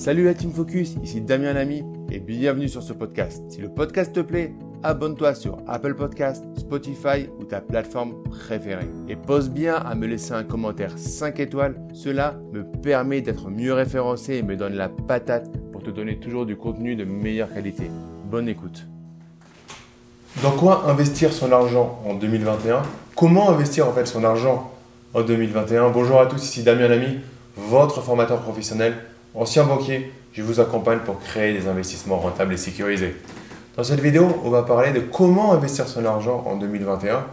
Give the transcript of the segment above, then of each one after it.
Salut la Team Focus, ici Damien Lamy et bienvenue sur ce podcast. Si le podcast te plaît, abonne-toi sur Apple Podcast, Spotify ou ta plateforme préférée. Et pose bien à me laisser un commentaire 5 étoiles, cela me permet d'être mieux référencé et me donne la patate pour te donner toujours du contenu de meilleure qualité. Bonne écoute. Dans quoi investir son argent en 2021 Comment investir en fait son argent en 2021 Bonjour à tous, ici Damien Lamy, votre formateur professionnel Ancien banquier, je vous accompagne pour créer des investissements rentables et sécurisés. Dans cette vidéo, on va parler de comment investir son argent en 2021.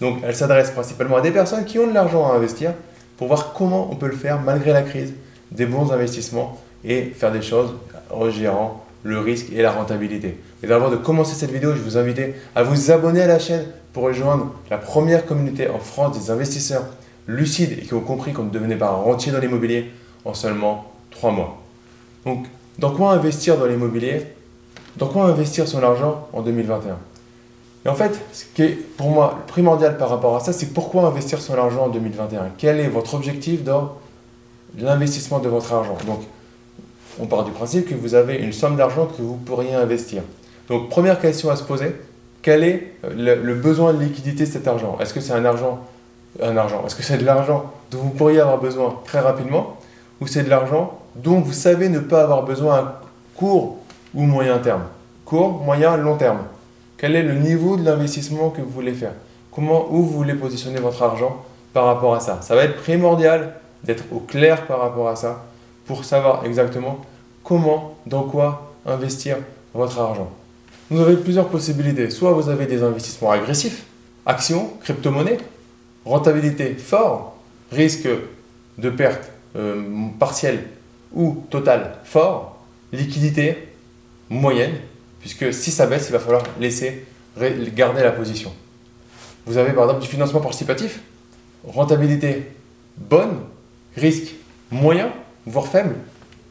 Donc, elle s'adresse principalement à des personnes qui ont de l'argent à investir pour voir comment on peut le faire malgré la crise, des bons investissements et faire des choses en gérant le risque et la rentabilité. Mais avant de commencer cette vidéo, je vous invite à vous abonner à la chaîne pour rejoindre la première communauté en France des investisseurs lucides et qui ont compris qu'on ne devenait pas rentier dans l'immobilier en seulement trois mois. Donc, dans quoi investir dans l'immobilier? Dans quoi investir son argent en 2021 Et en fait, ce qui est pour moi primordial par rapport à ça, c'est pourquoi investir son argent en 2021 Quel est votre objectif dans l'investissement de votre argent? Donc, on part du principe que vous avez une somme d'argent que vous pourriez investir. Donc, première question à se poser, quel est le, le besoin de liquidité de cet argent? Est-ce que c'est un argent, un argent? Est-ce que c'est de l'argent dont vous pourriez avoir besoin très rapidement ou c'est de l'argent dont vous savez ne pas avoir besoin à court ou moyen terme Court, moyen, long terme. Quel est le niveau de l'investissement que vous voulez faire? Comment, où vous voulez positionner votre argent par rapport à ça? Ça va être primordial d'être au clair par rapport à ça pour savoir exactement comment, dans quoi investir votre argent. Vous avez plusieurs possibilités. Soit vous avez des investissements agressifs, actions, crypto-monnaies, rentabilité fort, risque de perte euh, partiel ou total fort, liquidité moyenne, puisque si ça baisse, il va falloir laisser garder la position. Vous avez par exemple du financement participatif, rentabilité bonne, risque moyen, voire faible,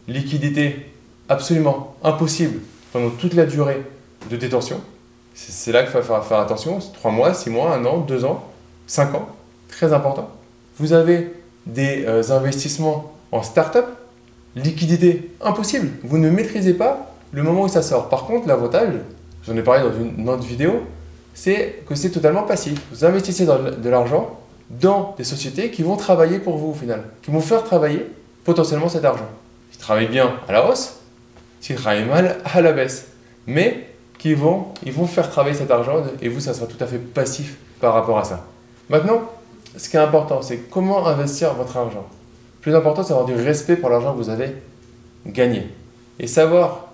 liquidité absolument impossible pendant toute la durée de détention. C'est là qu'il faut faire, attention, 3 mois, 6 mois, 1 an, 2 ans, 5 ans, très important. Vous avez des euh, investissements en start-up, liquidité impossible. Vous ne maîtrisez pas le moment où ça sort. Par contre, l'avantage, j'en ai parlé dans une autre vidéo, c'est que c'est totalement passif. Vous investissez de l'argent dans des sociétés qui vont travailler pour vous au final, qui vont faire travailler potentiellement cet argent. Ils travaillent bien à la hausse, s'ils travaillent mal à la baisse. Mais qui vont, ils vont faire travailler cet argent et vous, ça sera tout à fait passif par rapport à ça. Maintenant, ce qui est important, c'est comment investir votre argent. Plus important, c'est avoir du respect pour l'argent que vous avez gagné. Et savoir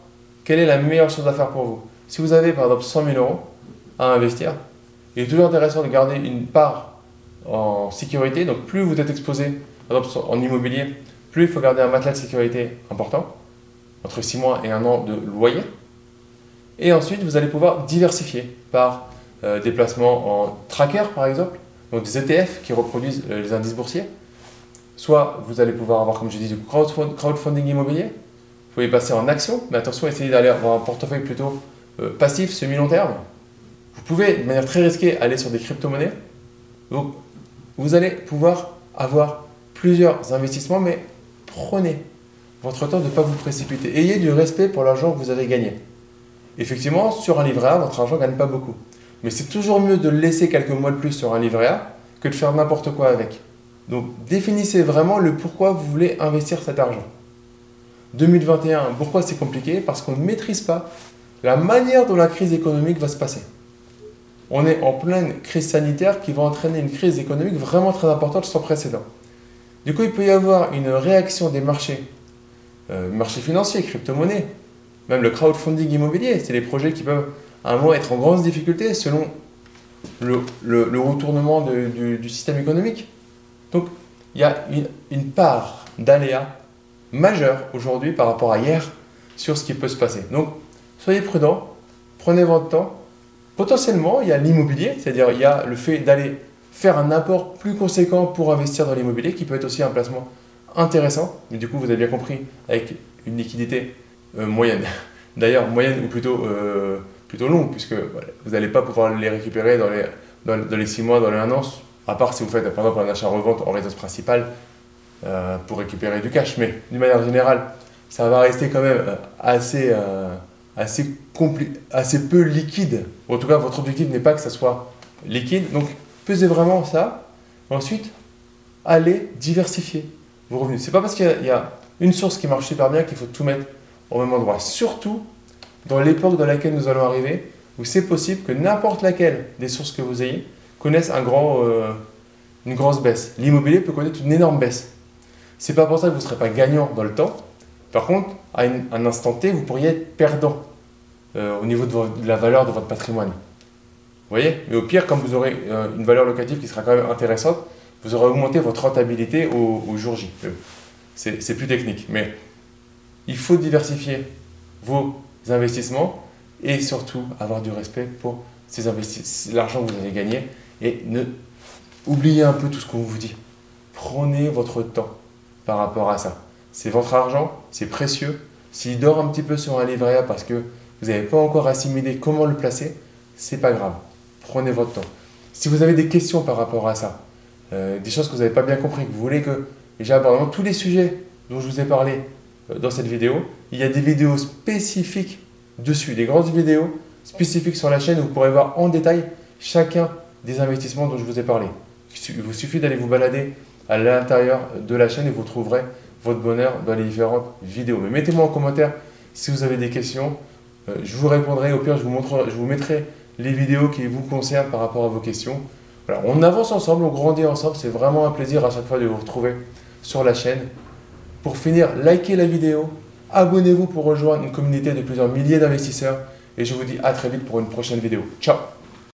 quelle est la meilleure chose à faire pour vous. Si vous avez par exemple 100 000 euros à investir, il est toujours intéressant de garder une part en sécurité. Donc plus vous êtes exposé, par exemple en immobilier, plus il faut garder un matelas de sécurité important, entre 6 mois et 1 an de loyer. Et ensuite, vous allez pouvoir diversifier par euh, des placements en tracker par exemple, donc des ETF qui reproduisent euh, les indices boursiers. Soit vous allez pouvoir avoir, comme je dis, du crowdfunding immobilier. Vous pouvez passer en action, mais attention, essayez d'aller avoir un portefeuille plutôt euh, passif, semi-long terme. Vous pouvez, de manière très risquée, aller sur des crypto-monnaies. Donc, vous allez pouvoir avoir plusieurs investissements, mais prenez votre temps de ne pas vous précipiter. Ayez du respect pour l'argent que vous avez gagné. Effectivement, sur un livret A, votre argent ne gagne pas beaucoup. Mais c'est toujours mieux de laisser quelques mois de plus sur un livret A que de faire n'importe quoi avec. Donc définissez vraiment le pourquoi vous voulez investir cet argent. 2021, pourquoi c'est compliqué? Parce qu'on ne maîtrise pas la manière dont la crise économique va se passer. On est en pleine crise sanitaire qui va entraîner une crise économique vraiment très importante sans précédent. Du coup, il peut y avoir une réaction des marchés, euh, marchés financiers, crypto-monnaies, même le crowdfunding immobilier, c'est les projets qui peuvent à un moment être en grande difficulté selon le, retournement du, système économique. Donc, il y a une, part d'aléa majeure aujourd'hui par rapport à hier sur ce qui peut se passer. Donc, soyez prudents, prenez votre temps. Potentiellement, il y a l'immobilier, c'est-à-dire il y a le fait d'aller faire un apport plus conséquent pour investir dans l'immobilier, qui peut être aussi un placement intéressant, mais du coup, vous avez bien compris, avec une liquidité euh, moyenne. D'ailleurs, moyenne ou plutôt euh, plutôt long, puisque vous n'allez pas pouvoir les récupérer dans les, dans, les 6 mois, dans les 1 an, à part si vous faites par exemple un achat-revente en résidence principale euh, pour récupérer du cash. Mais d'une manière générale, ça va rester quand même euh, assez, euh, assez, peu liquide. En tout cas, votre objectif n'est pas que ça soit liquide. Donc, pesez vraiment ça. Ensuite, allez diversifier vos revenus. C'est pas parce qu'il y, a une source qui marche super bien qu'il faut tout mettre au même endroit. Surtout dans l'époque dans laquelle nous allons arriver, où c'est possible que n'importe laquelle des sources que vous ayez connaisse un grand, euh, une grosse baisse. L'immobilier peut connaître une énorme baisse. C'est pas pour ça que vous ne serez pas gagnant dans le temps. Par contre, à un instant T, vous pourriez être perdant euh, au niveau de, la valeur de votre patrimoine. Vous voyez? Mais au pire, comme vous aurez euh, une valeur locative qui sera quand même intéressante, vous aurez augmenté votre rentabilité au, au jour J. C'est plus technique. Mais il faut diversifier vos investissements et surtout avoir du respect pour l'argent que vous allez gagner et ne oubliez un peu tout ce qu'on vous dit. Prenez votre temps par rapport à ça. C'est votre argent, c'est précieux. S'il dort un petit peu sur un livret A parce que vous n'avez pas encore assimilé comment le placer, c'est pas grave. Prenez votre temps. Si vous avez des questions par rapport à ça, euh, des choses que vous n'avez pas bien compris, que vous voulez que j'aborde tous les sujets dont je vous ai parlé euh, dans cette vidéo, il y a des vidéos spécifiques dessus, des grandes vidéos spécifiques sur la chaîne où vous pourrez voir en détail chacun des investissements dont je vous ai parlé. Il vous suffit d'aller vous balader à l'intérieur de la chaîne et vous trouverez votre bonheur dans les différentes vidéos. Mais mettez-moi en commentaire si vous avez des questions. Euh, je vous répondrai. Au pire, je vous, montrerai, je vous mettrai les vidéos qui vous concernent par rapport à vos questions. On avance ensemble, on grandit ensemble. C'est vraiment un plaisir à chaque fois de vous retrouver sur la chaîne. Pour finir, likez la vidéo, abonnez-vous pour rejoindre une communauté de plusieurs milliers d'investisseurs. Et je vous dis à très vite pour une prochaine vidéo. Ciao